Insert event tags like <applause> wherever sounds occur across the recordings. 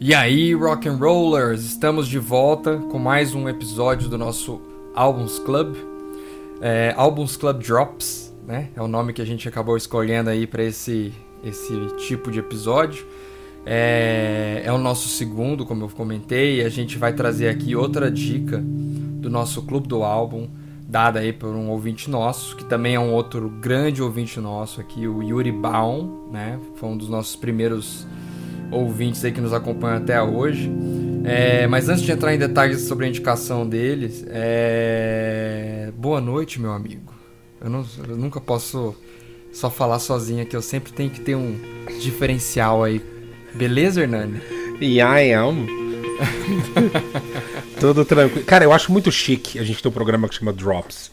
E aí, rock and rollers, estamos de volta com mais um episódio do nosso Albums Club, é, Albums Club Drops, né? É o nome que a gente acabou escolhendo aí para esse esse tipo de episódio. É, é o nosso segundo, como eu comentei, e a gente vai trazer aqui outra dica do nosso clube do álbum, dada aí por um ouvinte nosso, que também é um outro grande ouvinte nosso aqui, o Yuri Baum, né? Foi um dos nossos primeiros ouvintes aí que nos acompanham até hoje. É, mas antes de entrar em detalhes sobre a indicação deles, é... boa noite, meu amigo. Eu, não, eu, nunca posso só falar sozinho aqui, eu sempre tenho que ter um diferencial aí. Beleza, Hernani? E I am. <laughs> Tudo tranquilo. Cara, eu acho muito chique a gente ter um programa que chama Drops.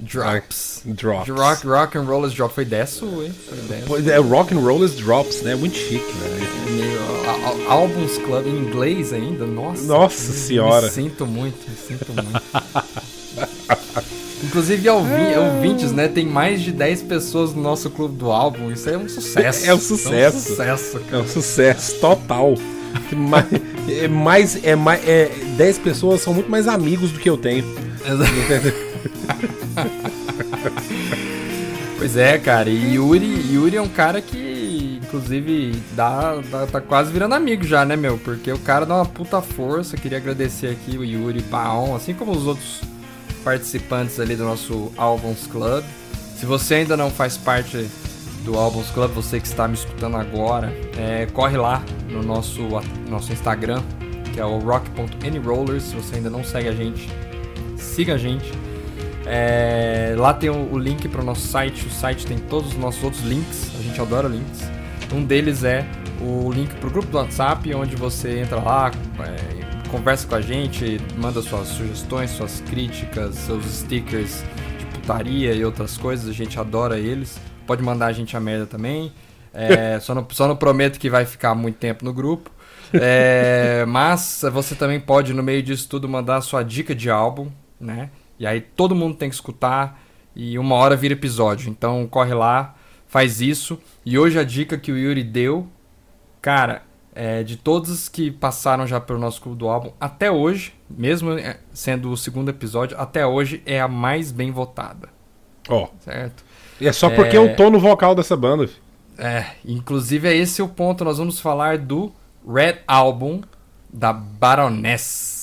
Drops. Drops. Rock, rock and Rollers Drop foi dessa, hein? Foi dessa. É, Rock and Rollers Drops, né? Muito chique, né? É Albums Club em inglês ainda, nossa. Nossa senhora. Me sinto muito, me sinto muito. Inclusive ouvintes, né? Tem mais de 10 pessoas no nosso clube do álbum. Isso é um sucesso. É um sucesso. É um sucesso, é um sucesso total. é mais, é mais, é, 10 pessoas são muito mais amigos do que eu tenho. Exato. <laughs> pois é, cara. E Yuri, Yuri é um cara que, inclusive, dá, dá, tá quase virando amigo já, né, meu? Porque o cara dá uma puta força. Queria agradecer aqui o Yuri Baon, assim como os outros participantes ali do nosso Albums Club. Se você ainda não faz parte do Albums Club, você que está me escutando agora, é, corre lá no nosso, nosso Instagram, que é o rock.anyrollers. Se você ainda não segue a gente, siga a gente. É, lá tem o, o link para o nosso site. O site tem todos os nossos outros links. A gente adora links. Um deles é o link para o grupo do WhatsApp, onde você entra lá, é, conversa com a gente, manda suas sugestões, suas críticas, seus stickers de putaria e outras coisas. A gente adora eles. Pode mandar a gente a merda também. É, <laughs> só, não, só não prometo que vai ficar muito tempo no grupo. É, <laughs> mas você também pode, no meio disso tudo, mandar a sua dica de álbum, né? E aí todo mundo tem que escutar e uma hora vira episódio. Então corre lá, faz isso. E hoje a dica que o Yuri deu, cara, é, de todos que passaram já pelo nosso clube do álbum, até hoje, mesmo é, sendo o segundo episódio, até hoje é a mais bem votada. Ó. Oh. Certo? E é só porque é... eu tô no vocal dessa banda. Filho. É, inclusive é esse o ponto. Nós vamos falar do Red Album da Baroness.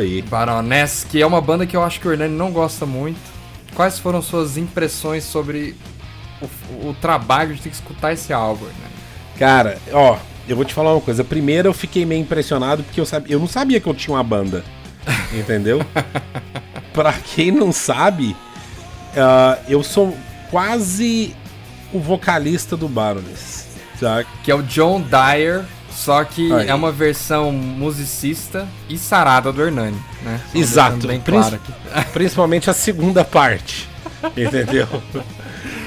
Aí. Baroness, que é uma banda que eu acho que o Hernani não gosta muito. Quais foram suas impressões sobre o, o trabalho de ter que escutar esse álbum, né? Cara, ó, eu vou te falar uma coisa. Primeiro eu fiquei meio impressionado porque eu, sabia, eu não sabia que eu tinha uma banda. <laughs> Entendeu? pra quem não sabe, uh, eu sou quase o vocalista do Baroness. Tá? Que é o John Dyer só que Aí. é uma versão musicista e sarada do Hernani, né? Só Exato. Bem claro. <laughs> Principalmente a segunda parte. <laughs> Entendeu?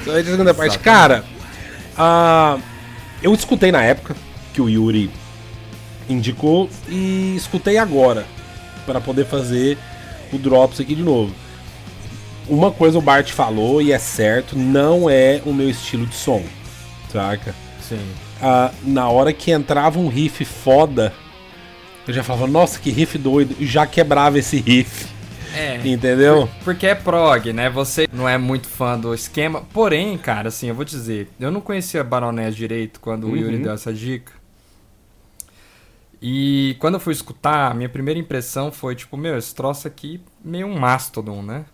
a segunda parte. Cara, uh, eu escutei na época que o Yuri indicou e escutei agora para poder fazer o Drops aqui de novo. Uma coisa o Bart falou e é certo, não é o meu estilo de som, saca? Sim ah, na hora que entrava um riff foda, eu já falava, nossa, que riff doido, e já quebrava esse riff. É. Entendeu? Porque é prog, né? Você não é muito fã do esquema. Porém, cara, assim, eu vou dizer, eu não conhecia Baroness direito quando uhum. o Yuri deu essa dica. E quando eu fui escutar, a minha primeira impressão foi, tipo, meu, esse troço aqui meio um mastodon, né?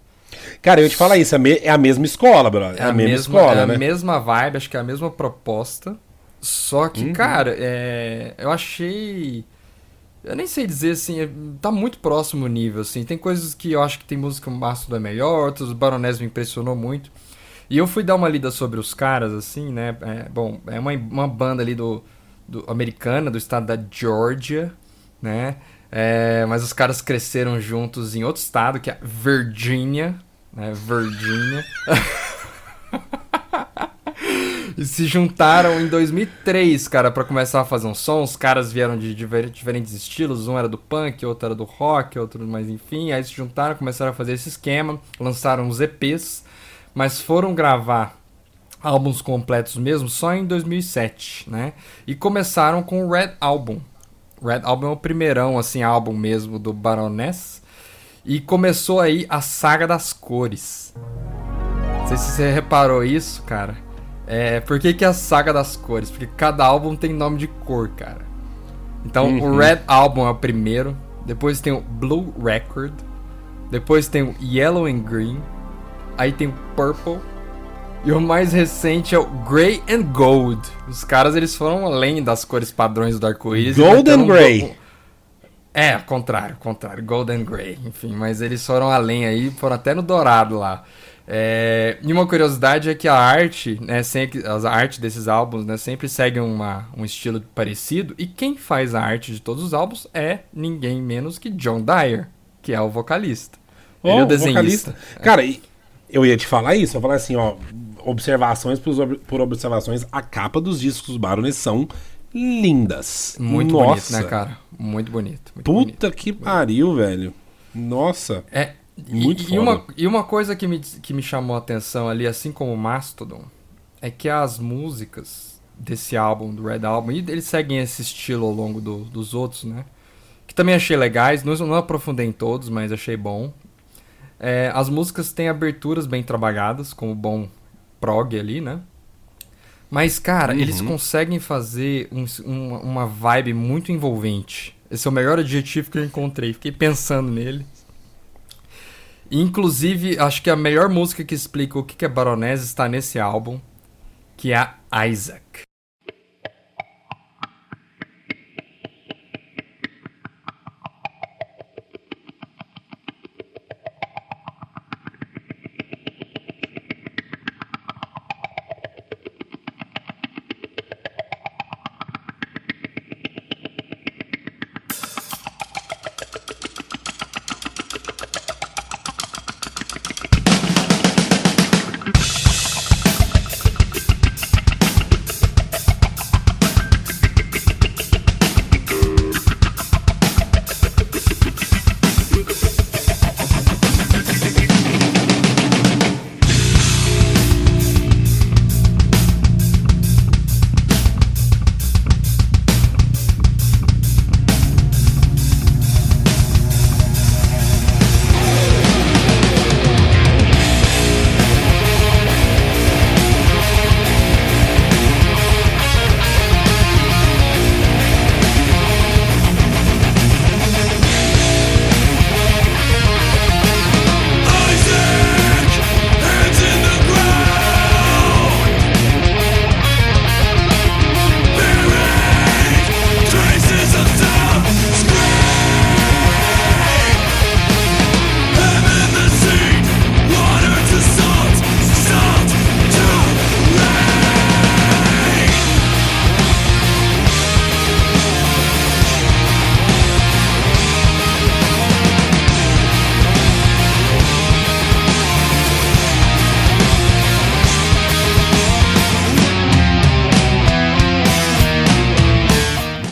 Cara, eu te falar isso, é, é a mesma escola, brother. É, é a, mesma, mesma escola, é né? a mesma vibe, acho que é a mesma proposta. Só que, uhum. cara, é, eu achei. Eu nem sei dizer assim, é, tá muito próximo o nível, assim. Tem coisas que eu acho que tem música Mastodon é melhor, outros Baroness me impressionou muito. E eu fui dar uma lida sobre os caras, assim, né? É, bom, é uma, uma banda ali do, do americana, do estado da Georgia, né? É, mas os caras cresceram juntos em outro estado, que é Virginia, né? Virginia. <laughs> e se juntaram em 2003, cara, para começar a fazer um som. Os caras vieram de diferentes estilos, um era do punk, outro era do rock, outro, mas enfim, aí se juntaram, começaram a fazer esse esquema, lançaram os EPs, mas foram gravar álbuns completos mesmo só em 2007, né? E começaram com o Red Album. Red Album é o primeirão, assim, álbum mesmo do Baroness. E começou aí a saga das cores. Não sei se você reparou isso, cara. É, por que, que é a saga das cores? Porque cada álbum tem nome de cor, cara. Então, uhum. o Red Album é o primeiro. Depois tem o Blue Record. Depois tem o Yellow and Green. Aí tem o Purple. E o mais recente é o Grey and Gold. Os caras eles foram além das cores padrões do arco-íris. Gold and Grey. É, contrário, contrário. Gold and Grey. Enfim, mas eles foram além aí, foram até no dourado lá. É, e uma curiosidade é que a arte, né, sempre, as artes desses álbuns, né, sempre seguem uma, um estilo parecido. E quem faz a arte de todos os álbuns é ninguém menos que John Dyer, que é o vocalista. Oh, Ele é o desenhista. Vocalista. Cara, eu ia te falar isso, eu ia falar assim, ó, observações por, por observações, a capa dos discos Baroness são lindas. Muito Nossa. bonito, né, cara? Muito bonito. Muito Puta bonito. que pariu, velho. Nossa. É. Muito e, e, uma, e uma coisa que me, que me chamou a atenção ali, assim como o Mastodon, é que as músicas desse álbum, do Red Album, e eles seguem esse estilo ao longo do, dos outros, né? Que também achei legais, não, não aprofundei em todos, mas achei bom. É, as músicas têm aberturas bem trabalhadas, como bom prog ali, né? Mas, cara, uhum. eles conseguem fazer um, um, uma vibe muito envolvente. Esse é o melhor adjetivo que eu encontrei. Fiquei pensando nele. Inclusive, acho que a melhor música que explica o que é Baroness está nesse álbum, que é Isaac.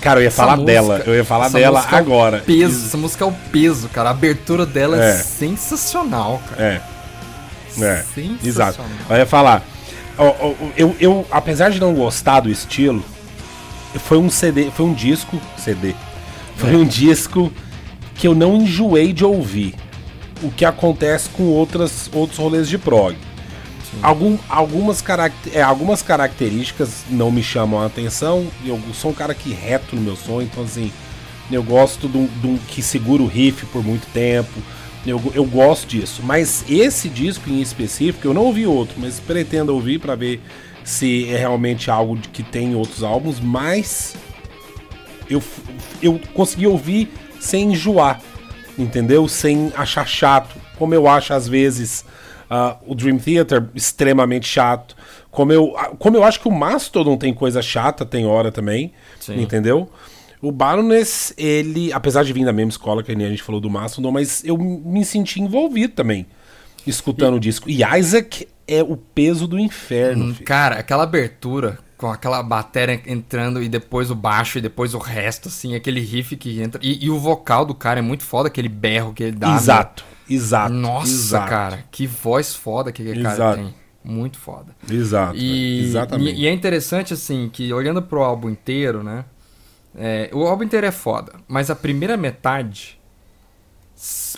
Cara, eu ia essa falar música, dela. Eu ia falar dela é agora. É peso, essa música é o peso, cara. A abertura dela é, é sensacional, cara. É. É. Sensacional. Exato. Eu ia falar. Eu, eu, eu, apesar de não gostar do estilo, foi um CD, foi um disco. CD. Foi um disco que eu não enjoei de ouvir. O que acontece com outras, outros rolês de prog. Algum, algumas, é, algumas características não me chamam a atenção. Eu sou um cara que reto no meu sonho, então assim, eu gosto de um, que segura o riff por muito tempo. Eu, eu gosto disso. Mas esse disco em específico, eu não ouvi outro, mas pretendo ouvir para ver se é realmente algo de que tem outros álbuns. Mas eu, eu consegui ouvir sem enjoar, entendeu? Sem achar chato, como eu acho às vezes Uh, o Dream Theater, extremamente chato. Como eu, como eu acho que o Mastodon tem coisa chata, tem hora também. Sim. Entendeu? O Baroness, ele, apesar de vir da mesma escola que a gente falou do Mastodon, mas eu me senti envolvido também, escutando e... o disco. E Isaac é o peso do inferno. Hum, cara, aquela abertura com aquela bateria entrando e depois o baixo e depois o resto, assim, aquele riff que entra. E, e o vocal do cara é muito foda, aquele berro que ele dá. Exato, meu. Exato. Nossa, exato. cara, que voz foda que aquele cara tem. Muito foda. Exato. E, exatamente. E, e, é interessante, assim, que olhando pro álbum inteiro, né? É, o álbum inteiro é foda, mas a primeira metade,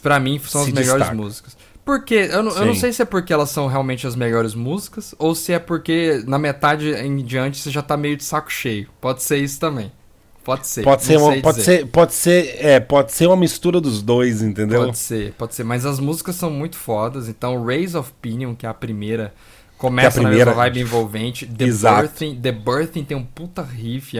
pra mim, são Se as melhores destaca. músicas. Porque, eu não, eu não sei se é porque elas são realmente as melhores músicas, ou se é porque na metade em diante você já tá meio de saco cheio. Pode ser isso também. Pode ser. Pode ser, uma, pode dizer. ser, pode ser, é, pode ser uma mistura dos dois, entendeu? Pode ser, pode ser. Mas as músicas são muito fodas. Então, Rays of Pinion, que é a primeira, começa Que é a primeira- na mesma vibe envolvente. The Exato. Birthing, The Birthing tem um puta riff.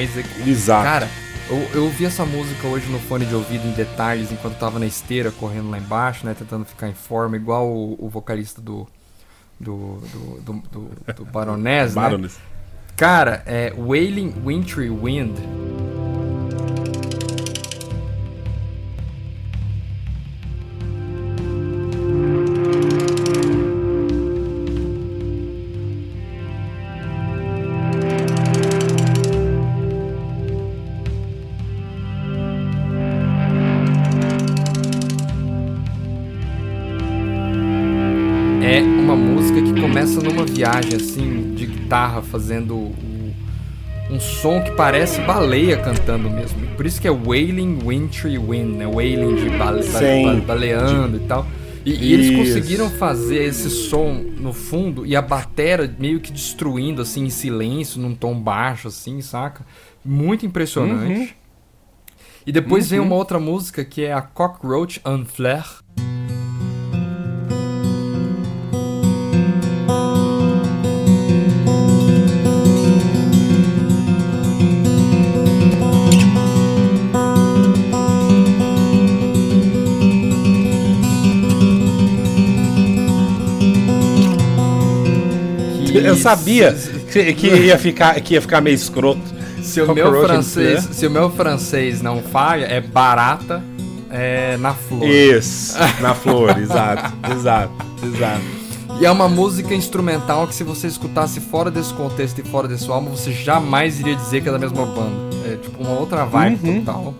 Isaac. Exato. Cara, eu, eu ouvi essa música hoje no fone de ouvido em detalhes, enquanto tava na esteira, correndo lá embaixo, né? Tentando ficar em forma, igual o, o vocalista do. Do, do, do, do, do Baroness, né? Baroness. Cara, é Wailing Wintry Wind. Viagem assim de guitarra fazendo o- um som que parece baleia cantando mesmo. Por isso que é Wailing Wintry Wind, né? Wailing de bale, bale- baleando e tal. E, e eles conseguiram fazer esse som no fundo e a batera meio que destruindo assim em silêncio, num tom baixo assim, saca? Muito impressionante. Uhum. E depois vem uma outra música que é a Cockroach Fleur. Sabia que, que ia ficar, que ia ficar meio escroto. Se o meu francês, se o meu francês não falha, é barata é, na flor. Isso, <laughs> na flor, exato, exato, exato. E é uma música instrumental que se você escutasse fora desse contexto e fora desse álbum, você jamais iria dizer que é da mesma banda. É tipo uma outra vibe Uhum. total.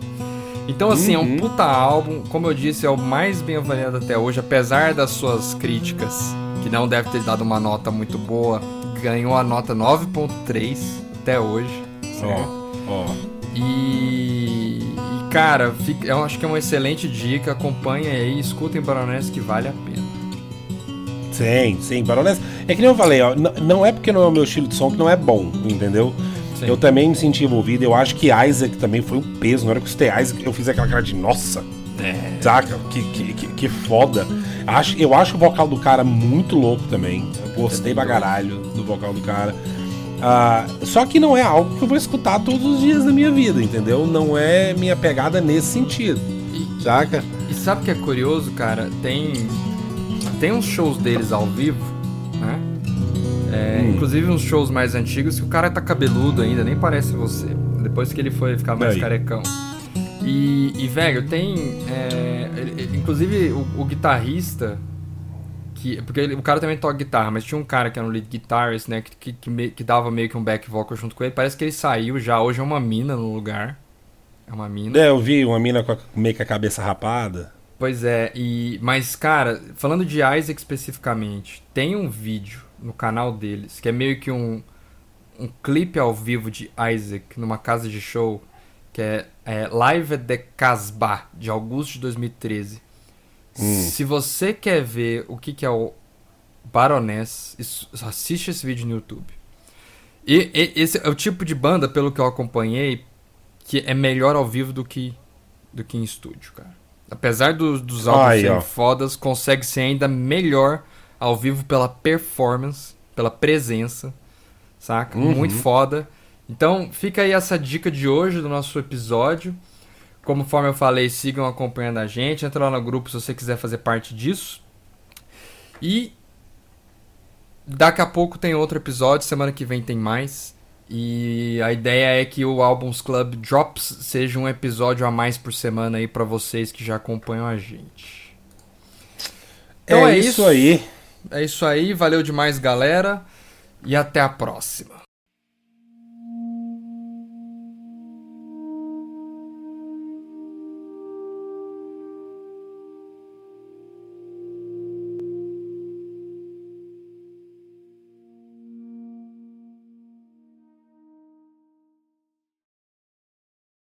Então assim, é um Uhum. puta álbum, como eu disse, é o mais bem avaliado até hoje, apesar das suas críticas, que não deve ter dado uma nota muito boa, ganhou a nota 9.3 até hoje. Ó, ó. E, e, cara, fica- eu acho que é uma excelente dica. Acompanhem aí, escutem Baroness que vale a pena. Sim, sim, Baroness. É que nem eu falei, ó, n- não é porque não é o meu estilo de som que não é bom, entendeu? Sim. Eu também me senti envolvido, eu acho que Isaac também foi um peso. Na hora que eu escutei Isaac, eu fiz aquela cara de nossa, É. saca? Que, que, que, que foda. Acho, eu acho o vocal do cara muito louco também. Gostei pra caralho do vocal do cara. Ah, só que não é algo que eu vou escutar todos os dias da minha vida, entendeu? Não é minha pegada nesse sentido, E, saca? e sabe o que é curioso, cara? Tem, tem uns shows deles ao vivo, né? É, Hum. Inclusive uns shows mais antigos que o cara tá cabeludo ainda, nem parece você. Depois que ele foi ficar mais Aí. carecão. E, e, velho, tem. é, ele- inclusive o, o guitarrista. Que, porque ele- o cara também toca guitarra, mas tinha um cara que era um lead guitarist, né? Que, que, que, me- que dava meio que um back vocal junto com ele. Parece que ele saiu já. Hoje é uma mina no lugar. É uma mina. É, eu vi uma mina com a, meio que a cabeça rapada. Pois é, e mas cara, falando de Isaac especificamente, tem um vídeo no canal deles que é meio que um um clipe ao vivo de Isaac numa casa de show que é, é Live at the Casbah, de agosto de 2013. Hum. Se você quer ver o que, que é o Baroness, assiste esse vídeo no YouTube. E, e, esse é o tipo de banda, pelo que eu acompanhei, que é melhor ao vivo do que, do que em estúdio, cara. Apesar do, dos álbuns Ai, serem ó. fodas, consegue ser ainda melhor ao vivo pela performance, pela presença, saca? Uhum. Muito foda. Então, fica aí essa dica de hoje do nosso episódio. Conforme eu falei, sigam acompanhando a gente. Entra lá no grupo se você quiser fazer parte disso. E daqui a pouco tem outro episódio, semana que vem tem mais. E a ideia é que o Albums Club Drops seja um episódio a mais por semana aí para vocês que já acompanham a gente. Então é, é isso aí. É isso aí, valeu demais, galera, e até a próxima.